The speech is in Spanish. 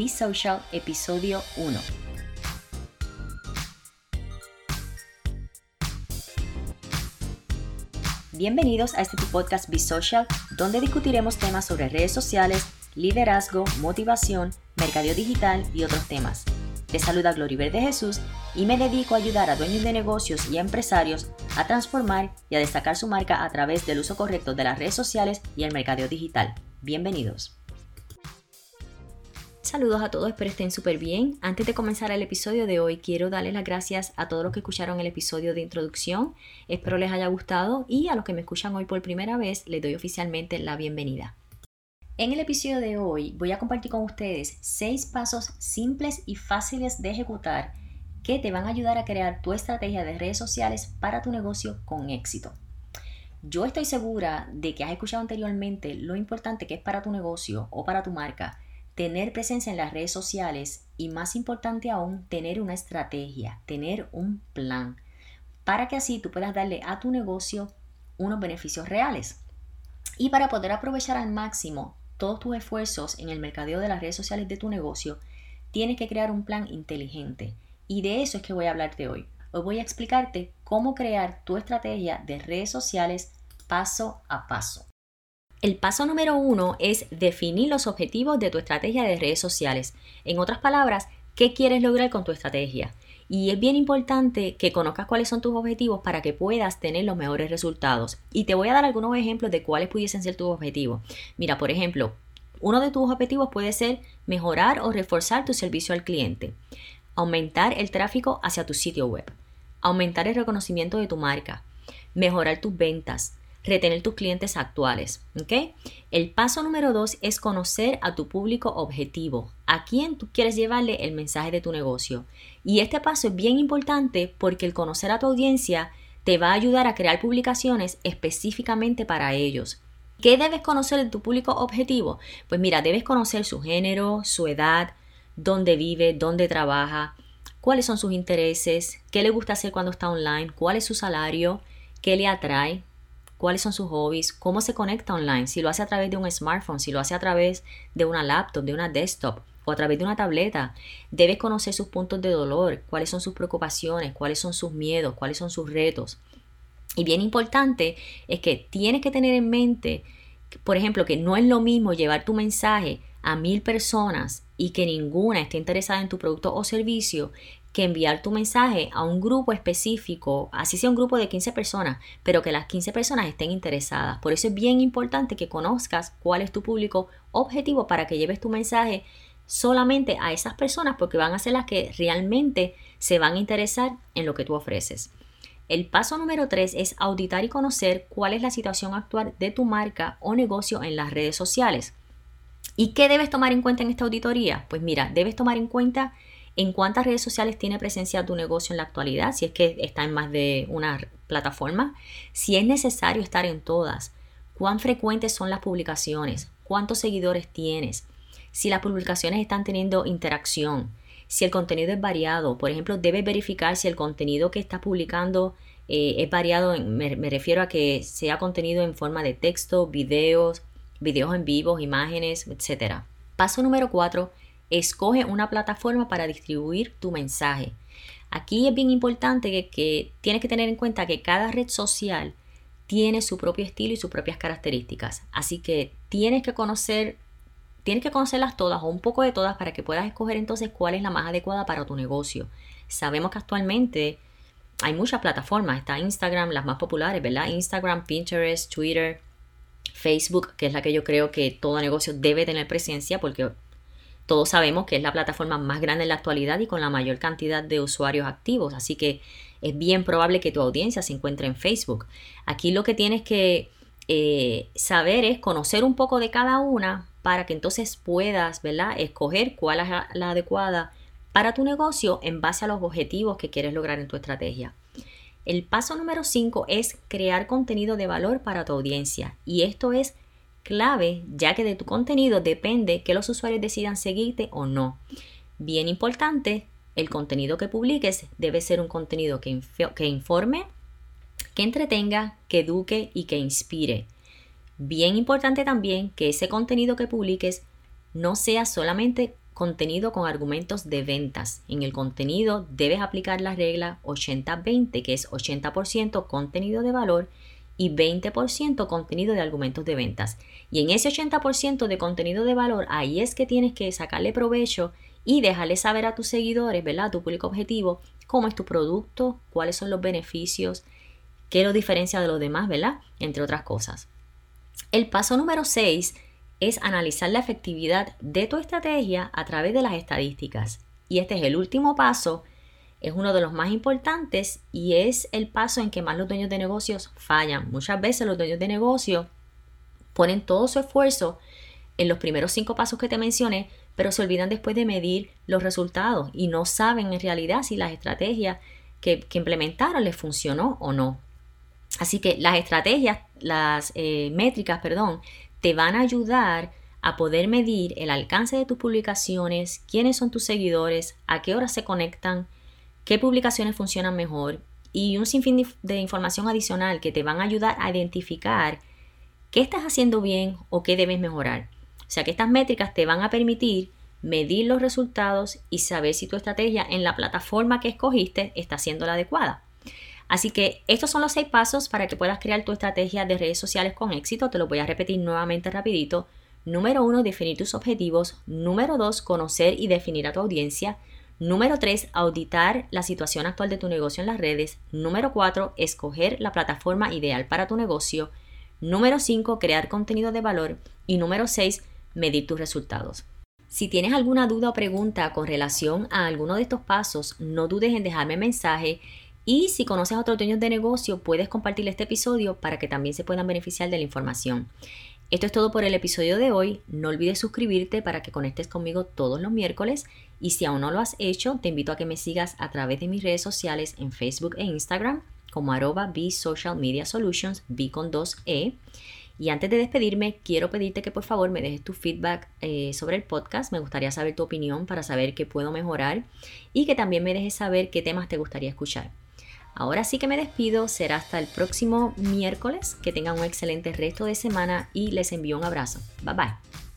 Be Social, episodio 1. Bienvenidos a este podcast Be Social, donde discutiremos temas sobre redes sociales, liderazgo, motivación, mercadeo digital y otros temas. Te saluda Gloriver de Jesús y me dedico a ayudar a dueños de negocios y empresarios a transformar y a destacar su marca a través del uso correcto de las redes sociales y el mercadeo digital. Bienvenidos. Saludos a todos, espero estén súper bien. Antes de comenzar el episodio de hoy, quiero darles las gracias a todos los que escucharon el episodio de introducción. Espero les haya gustado y a los que me escuchan hoy por primera vez, les doy oficialmente la bienvenida. En el episodio de hoy voy a compartir con ustedes 6 pasos simples y fáciles de ejecutar que te van a ayudar a crear tu estrategia de redes sociales para tu negocio con éxito. Yo estoy segura de que has escuchado anteriormente lo importante que es para tu negocio o para tu marca tener presencia en las redes sociales y más importante aún, tener una estrategia, tener un plan, para que así tú puedas darle a tu negocio unos beneficios reales. Y para poder aprovechar al máximo todos tus esfuerzos en el mercadeo de las redes sociales de tu negocio, tienes que crear un plan inteligente. Y de eso es que voy a hablarte hoy. Hoy voy a explicarte cómo crear tu estrategia de redes sociales paso a paso. El paso número uno es definir los objetivos de tu estrategia de redes sociales. En otras palabras, ¿qué quieres lograr con tu estrategia? Y es bien importante que conozcas cuáles son tus objetivos para que puedas tener los mejores resultados. Y te voy a dar algunos ejemplos de cuáles pudiesen ser tus objetivos. Mira, por ejemplo, uno de tus objetivos puede ser mejorar o reforzar tu servicio al cliente, aumentar el tráfico hacia tu sitio web, aumentar el reconocimiento de tu marca, mejorar tus ventas, retener tus clientes actuales. El paso número dos es conocer a tu público objetivo, a quién tú quieres llevarle el mensaje de tu negocio. Y este paso es bien importante porque el conocer a tu audiencia te va a ayudar a crear publicaciones específicamente para ellos. ¿Qué debes conocer de tu público objetivo? Pues mira, debes conocer su género, su edad, dónde vive, dónde trabaja, cuáles son sus intereses, qué le gusta hacer cuando está online, cuál es su salario, qué le atrae, cuáles son sus hobbies, cómo se conecta online, si lo hace a través de un smartphone, si lo hace a través de una laptop, de una desktop o a través de una tableta. Debes conocer sus puntos de dolor, cuáles son sus preocupaciones, cuáles son sus miedos, cuáles son sus retos. Y bien importante es que tienes que tener en mente, por ejemplo, que no es lo mismo llevar tu mensaje a mil personas y que ninguna esté interesada en tu producto o servicio que enviar tu mensaje a un grupo específico, así sea un grupo de 15 personas, pero que las 15 personas estén interesadas. Por eso es bien importante que conozcas cuál es tu público objetivo para que lleves tu mensaje solamente a esas personas porque van a ser las que realmente se van a interesar en lo que tú ofreces. El paso número 3 es auditar y conocer cuál es la situación actual de tu marca o negocio en las redes sociales. ¿Y qué debes tomar en cuenta en esta auditoría? Pues mira, debes tomar en cuenta en cuántas redes sociales tiene presencia tu negocio en la actualidad, si es que está en más de una plataforma, si es necesario estar en todas, cuán frecuentes son las publicaciones, cuántos seguidores tienes, si las publicaciones están teniendo interacción, si el contenido es variado, por ejemplo, debes verificar si el contenido que estás publicando eh, es variado, me, me refiero a que sea contenido en forma de texto, videos, videos en vivo, imágenes, etc. Paso número 4 escoge una plataforma para distribuir tu mensaje. Aquí es bien importante que, tienes que tener en cuenta que cada red social tiene su propio estilo y sus propias características. Así que tienes que conocer, tienes que conocerlas todas o un poco de todas para que puedas escoger entonces cuál es la más adecuada para tu negocio. Sabemos que actualmente hay muchas plataformas. Está Instagram, las más populares, ¿verdad? Instagram, Pinterest, Twitter, Facebook, que es la que yo creo que todo negocio debe tener presencia porque todos sabemos que es la plataforma más grande en la actualidad y con la mayor cantidad de usuarios activos, así que es bien probable que tu audiencia se encuentre en Facebook. Aquí lo que tienes que eh, saber es conocer un poco de cada una para que entonces puedas, ¿verdad? Escoger cuál es la adecuada para tu negocio en base a los objetivos que quieres lograr en tu estrategia. El paso número 5 es crear contenido de valor para tu audiencia y esto es clave, ya que de tu contenido depende que los usuarios decidan seguirte o no. Bien importante, el contenido que publiques debe ser un contenido que, que informe, que entretenga, que eduque y que inspire. Bien importante también que ese contenido que publiques no sea solamente contenido con argumentos de ventas. En el contenido debes aplicar la regla 80-20, que es 80% contenido de valor y 20% contenido de argumentos de ventas. Y en ese 80% de contenido de valor, ahí es que tienes que sacarle provecho y dejarle saber a tus seguidores, ¿verdad? A tu público objetivo, cómo es tu producto, cuáles son los beneficios, qué lo diferencia de los demás, ¿verdad? Entre otras cosas. El paso número 6 es analizar la efectividad de tu estrategia a través de las estadísticas. Y este es el último paso, es uno de los más importantes y es el paso en que más los dueños de negocios fallan. Muchas veces los dueños de negocios ponen todo su esfuerzo en los primeros cinco pasos que te mencioné, pero se olvidan después de medir los resultados y no saben en realidad si las estrategias que, implementaron les funcionó o no. Así que las estrategias, las eh, métricas, perdón, te van a ayudar a poder medir el alcance de tus publicaciones, quiénes son tus seguidores, a qué horas se conectan, qué publicaciones funcionan mejor y un sinfín de información adicional que te van a ayudar a identificar qué estás haciendo bien o qué debes mejorar. O sea que estas métricas te van a permitir medir los resultados y saber si tu estrategia en la plataforma que escogiste está siendo la adecuada. Así que estos son los seis pasos para que puedas crear tu estrategia de redes sociales con éxito. Te lo voy a repetir nuevamente rapidito. Número uno, definir tus objetivos. Número dos, conocer y definir a tu audiencia. Número tres, auditar la situación actual de tu negocio en las redes. Número cuatro, escoger la plataforma ideal para tu negocio. Número cinco, crear contenido de valor. Y número seis, medir tus resultados. Si tienes alguna duda o pregunta con relación a alguno de estos pasos, no dudes en dejarme mensaje y si conoces a otros dueños de negocio, puedes compartir este episodio para que también se puedan beneficiar de la información. Esto es todo por el episodio de hoy. No olvides socialmente para que conectes conmigo todos los miércoles. Y si aún no lo has hecho, te invito a que me sigas a través de mis redes sociales en Facebook e Instagram como arroba B Social Media Solutions, B con 2E. Y antes de despedirme, quiero pedirte que por favor me dejes tu feedback eh, sobre el podcast. Me gustaría saber tu opinión para saber qué puedo mejorar y que también me dejes saber qué temas te gustaría escuchar. Ahora sí que me despido, será hasta el próximo miércoles. Que tengan un excelente resto de semana y les envío un abrazo. Bye bye.